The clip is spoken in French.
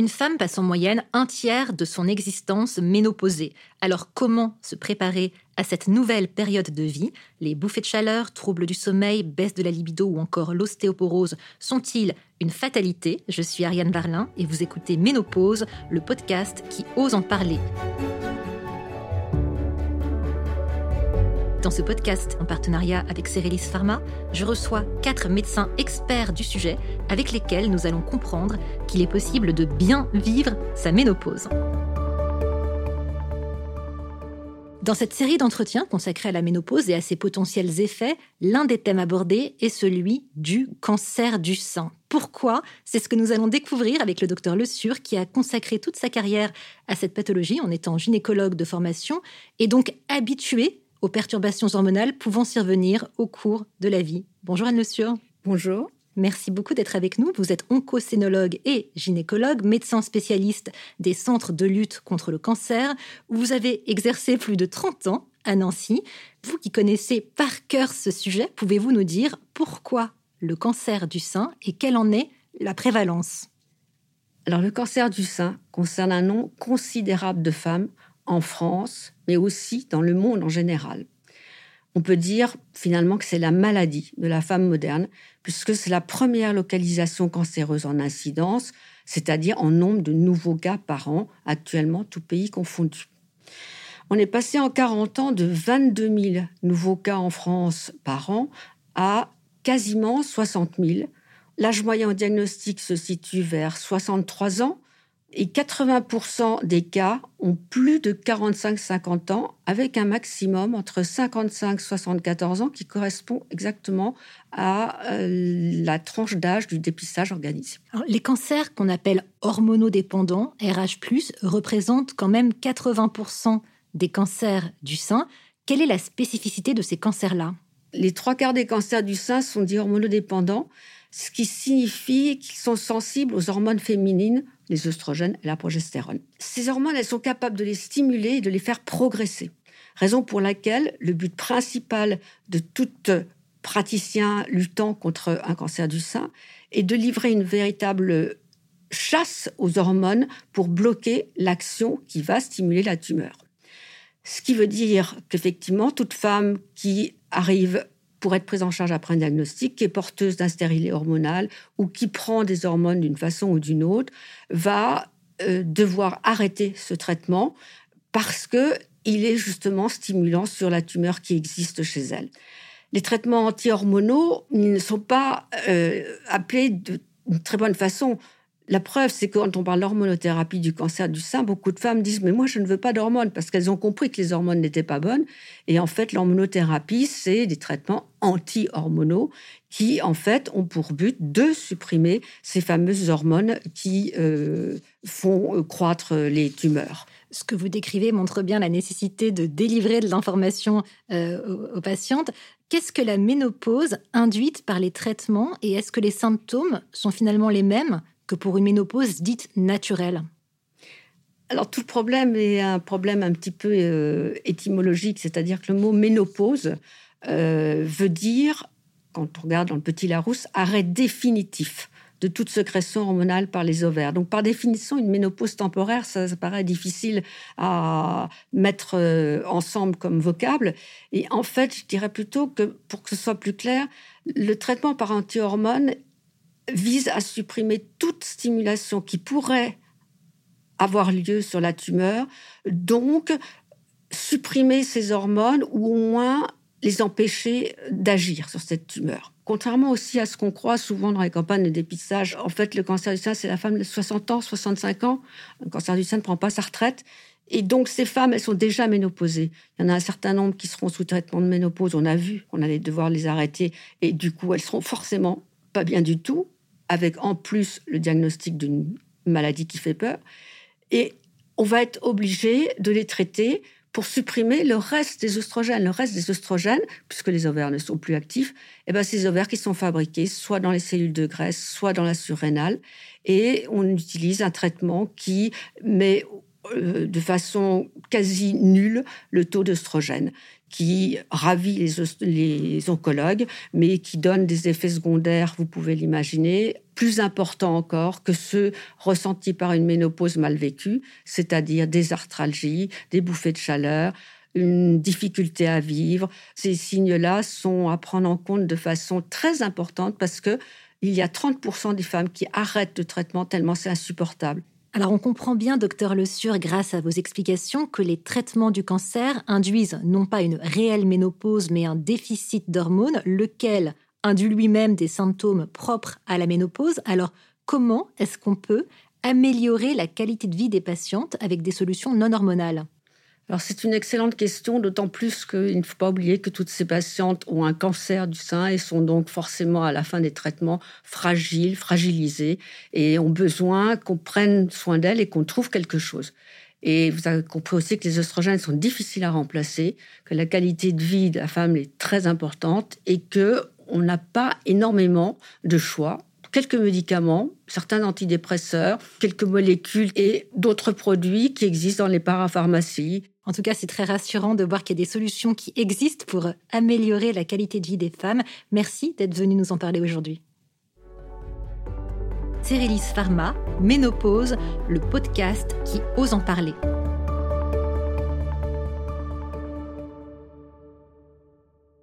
Une femme passe en moyenne un tiers de son existence ménopausée. Alors comment se préparer à cette nouvelle période de vie? Les bouffées de chaleur, troubles du sommeil, baisse de la libido ou encore l'ostéoporose sont-ils une fatalité? Je suis Ariane Barlin et vous écoutez Ménopause, le podcast qui ose en parler. Dans ce podcast, en partenariat avec Cerelis Pharma, je reçois quatre médecins experts du sujet avec lesquels nous allons comprendre qu'il est possible de bien vivre sa ménopause. Dans cette série d'entretiens consacrés à la ménopause et à ses potentiels effets, l'un des thèmes abordés est celui du cancer du sein. Pourquoi? C'est ce que nous allons découvrir avec le docteur Le Sur, qui a consacré toute sa carrière à cette pathologie en étant gynécologue de formation et donc habitué aux perturbations hormonales pouvant survenir au cours de la vie. Bonjour Anne Le Bonjour. Merci beaucoup d'être avec nous. Vous êtes oncocénologue et gynécologue, médecin spécialiste des centres de lutte contre le cancer. Vous avez exercé plus de 30 ans à Nancy. Vous qui connaissez par cœur ce sujet, pouvez-vous nous dire pourquoi le cancer du sein et quelle en est la prévalence? Alors le cancer du sein concerne un nombre considérable de femmes en France, mais aussi dans le monde en général. On peut dire finalement que c'est la maladie de la femme moderne, puisque c'est la première localisation cancéreuse en incidence, c'est-à-dire en nombre de nouveaux cas par an, actuellement tout pays confondu. On est passé en 40 ans de 22 000 nouveaux cas en France par an à quasiment 60 000. L'âge moyen au diagnostic se situe vers 63 ans, et 80% des cas ont plus de 45-50 ans, avec un maximum entre 55-74 ans qui correspond exactement à euh, la tranche d'âge du dépistage organisé. les cancers qu'on appelle hormonodépendants, RH+, représentent quand même 80% des cancers du sein. Quelle est la spécificité de ces cancers-là? Les trois quarts des cancers du sein sont dits hormonodépendants, ce qui signifie qu'ils sont sensibles aux hormones féminines les oestrogènes et la progestérone. Ces hormones, elles sont capables de les stimuler et de les faire progresser. Raison pour laquelle le but principal de tout praticien luttant contre un cancer du sein est de livrer une véritable chasse aux hormones pour bloquer l'action qui va stimuler la tumeur. Ce qui veut dire qu'effectivement, toute femme qui arrive pour être prise en charge après un diagnostic, qui est porteuse d'un stérilet hormonal ou qui prend des hormones d'une façon ou d'une autre, va euh, devoir arrêter ce traitement parce que il est justement stimulant sur la tumeur qui existe chez elle. Les traitements anti-hormonaux ne sont pas euh, appelés d'une très bonne façon. La preuve, c'est que quand on parle d'hormonothérapie du cancer du sein, beaucoup de femmes disent Mais moi, je ne veux pas d'hormones parce qu'elles ont compris que les hormones n'étaient pas bonnes. Et en fait, l'hormonothérapie, c'est des traitements anti-hormonaux qui, en fait, ont pour but de supprimer ces fameuses hormones qui euh, font euh, croître les tumeurs ce que vous décrivez montre bien la nécessité de délivrer de l'information euh, aux, patientes. Qu'est-ce que la ménopause induite par les traitements et est-ce que les symptômes sont finalement les mêmes que pour une ménopause dite naturelle alors tout le problème est un problème un petit peu euh, étymologique, c'est-à-dire que le mot ménopause euh, veut dire, quand on regarde dans le petit Larousse, arrêt définitif de toute sécrétion hormonale par les ovaires. Donc par définition, une ménopause temporaire, ça, paraît difficile à mettre euh, ensemble comme vocable. Et en fait, je dirais plutôt que pour que ce soit plus clair, le traitement par anti-hormones vise à supprimer toute stimulation qui pourrait avoir lieu sur la tumeur, donc supprimer ces hormones ou au moins les empêcher d'agir sur cette tumeur. Contrairement aussi à ce qu'on croit souvent dans les campagnes de dépistage, en fait, le cancer du sein, c'est la femme de 60 ans, 65 ans. Le cancer du sein ne prend pas sa retraite. Et donc, ces femmes, elles sont déjà ménopausées. Il y en a un certain nombre qui seront sous traitement de ménopause. On a vu qu'on allait devoir les arrêter. Et du coup, elles seront forcément pas bien du tout avec en plus le diagnostic d'une maladie qui fait peur. Et on va être obligé de les traiter pour supprimer le reste des oestrogènes. Le reste des oestrogènes, puisque les ovaires ne sont plus actifs, et eh ben ces ovaires qui sont fabriqués soit dans les cellules de graisse, soit dans la surrénale. Et on utilise un traitement qui met euh, de façon quasi nul le taux d'œstrogène qui ravit les, les, oncologues, mais qui donne des effets secondaires, vous pouvez l'imaginer, plus importants encore que ceux ressentis par une ménopause mal vécue, c'est-à-dire des arthralgies, des bouffées de chaleur, une difficulté à vivre. Ces signes-là sont à prendre en compte de façon très importante parce que il y a 30% des femmes qui arrêtent le traitement tellement c'est insupportable. Alors on comprend bien, docteur Le Sur, grâce à vos explications, que les traitements du cancer induisent non pas une réelle ménopause, mais un déficit d'hormones, lequel induit lui-même des symptômes propres à la ménopause? Alors comment est-ce qu'on peut améliorer la qualité de vie des patientes avec des solutions non hormonales? Alors c'est une excellente question, d'autant plus qu'il ne faut pas oublier que toutes ces patientes ont un cancer du sein et sont donc forcément à la fin des traitements fragiles, fragilisées et ont besoin qu'on prenne soin d'elles et qu'on trouve quelque chose. Et vous avez compris aussi que les oestrogènes sont difficiles à remplacer, que la qualité de vie de la femme est très importante et que on n'a pas énormément de choix quelques médicaments, certains antidépresseurs, quelques molécules et d'autres produits qui existent dans les parapharmacies. En tout cas, c'est très rassurant de voir qu'il y a des solutions qui existent pour améliorer la qualité de vie des femmes. Merci d'être venu nous en parler aujourd'hui. Cérélis Pharma, Ménopause, le podcast qui ose en parler.